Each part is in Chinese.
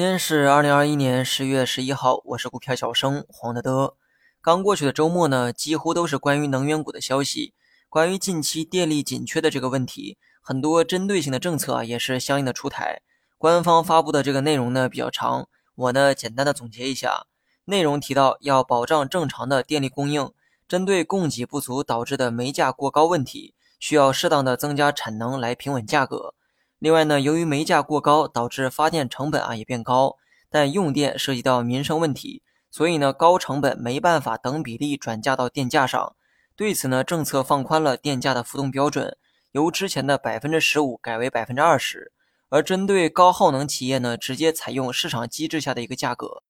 今天是二零二一年十月十一号，我是股票小生黄德德。刚过去的周末呢，几乎都是关于能源股的消息，关于近期电力紧缺的这个问题，很多针对性的政策也是相应的出台。官方发布的这个内容呢比较长，我呢简单的总结一下，内容提到要保障正常的电力供应，针对供给不足导致的煤价过高问题，需要适当的增加产能来平稳价格。另外呢，由于煤价过高，导致发电成本啊也变高，但用电涉及到民生问题，所以呢高成本没办法等比例转嫁到电价上。对此呢，政策放宽了电价的浮动标准，由之前的百分之十五改为百分之二十，而针对高耗能企业呢，直接采用市场机制下的一个价格。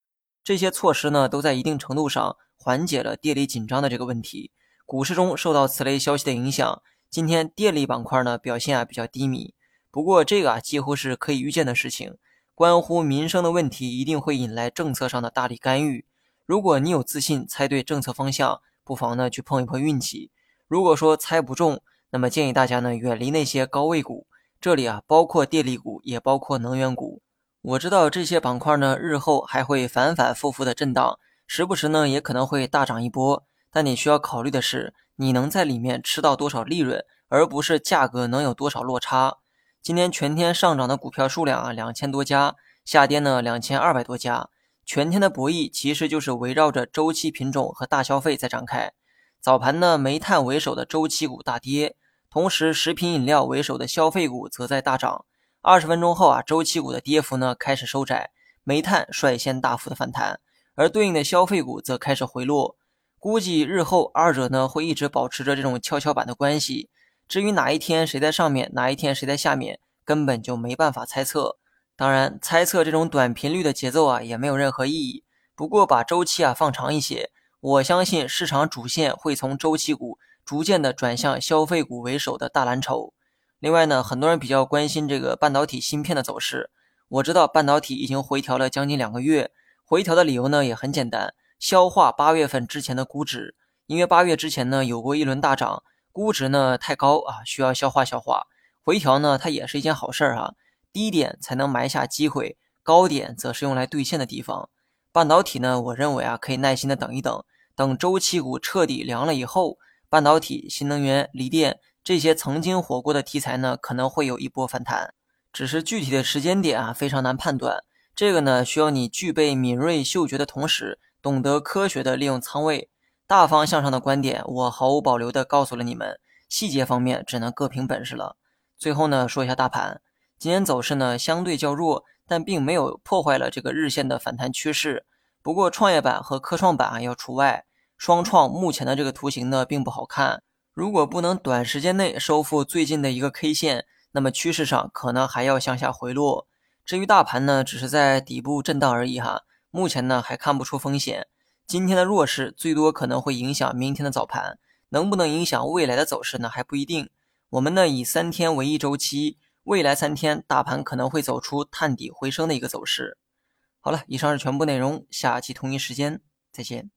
这些措施呢，都在一定程度上缓解了电力紧张的这个问题。股市中受到此类消息的影响，今天电力板块呢表现啊比较低迷。不过这个啊，几乎是可以预见的事情。关乎民生的问题，一定会引来政策上的大力干预。如果你有自信猜对政策方向，不妨呢去碰一碰运气。如果说猜不中，那么建议大家呢远离那些高位股。这里啊，包括电力股，也包括能源股。我知道这些板块呢，日后还会反反复复的震荡，时不时呢也可能会大涨一波。但你需要考虑的是，你能在里面吃到多少利润，而不是价格能有多少落差。今天全天上涨的股票数量啊，两千多家；下跌呢，两千二百多家。全天的博弈其实就是围绕着周期品种和大消费在展开。早盘呢，煤炭为首的周期股大跌，同时食品饮料为首的消费股则在大涨。二十分钟后啊，周期股的跌幅呢开始收窄，煤炭率先大幅的反弹，而对应的消费股则开始回落。估计日后二者呢会一直保持着这种跷跷板的关系。至于哪一天谁在上面，哪一天谁在下面，根本就没办法猜测。当然，猜测这种短频率的节奏啊，也没有任何意义。不过，把周期啊放长一些，我相信市场主线会从周期股逐渐的转向消费股为首的大蓝筹。另外呢，很多人比较关心这个半导体芯片的走势。我知道半导体已经回调了将近两个月，回调的理由呢也很简单，消化八月份之前的估值。因为八月之前呢有过一轮大涨。估值呢太高啊，需要消化消化。回调呢，它也是一件好事儿哈。低点才能埋下机会，高点则是用来兑现的地方。半导体呢，我认为啊，可以耐心的等一等，等周期股彻底凉了以后，半导体、新能源、锂电这些曾经火过的题材呢，可能会有一波反弹。只是具体的时间点啊，非常难判断。这个呢，需要你具备敏锐嗅觉的同时，懂得科学的利用仓位。大方向上的观点，我毫无保留地告诉了你们。细节方面，只能各凭本事了。最后呢，说一下大盘，今天走势呢相对较弱，但并没有破坏了这个日线的反弹趋势。不过，创业板和科创板啊要除外。双创目前的这个图形呢并不好看，如果不能短时间内收复最近的一个 K 线，那么趋势上可能还要向下回落。至于大盘呢，只是在底部震荡而已哈，目前呢还看不出风险。今天的弱势最多可能会影响明天的早盘，能不能影响未来的走势呢？还不一定。我们呢以三天为一周期，未来三天大盘可能会走出探底回升的一个走势。好了，以上是全部内容，下期同一时间再见。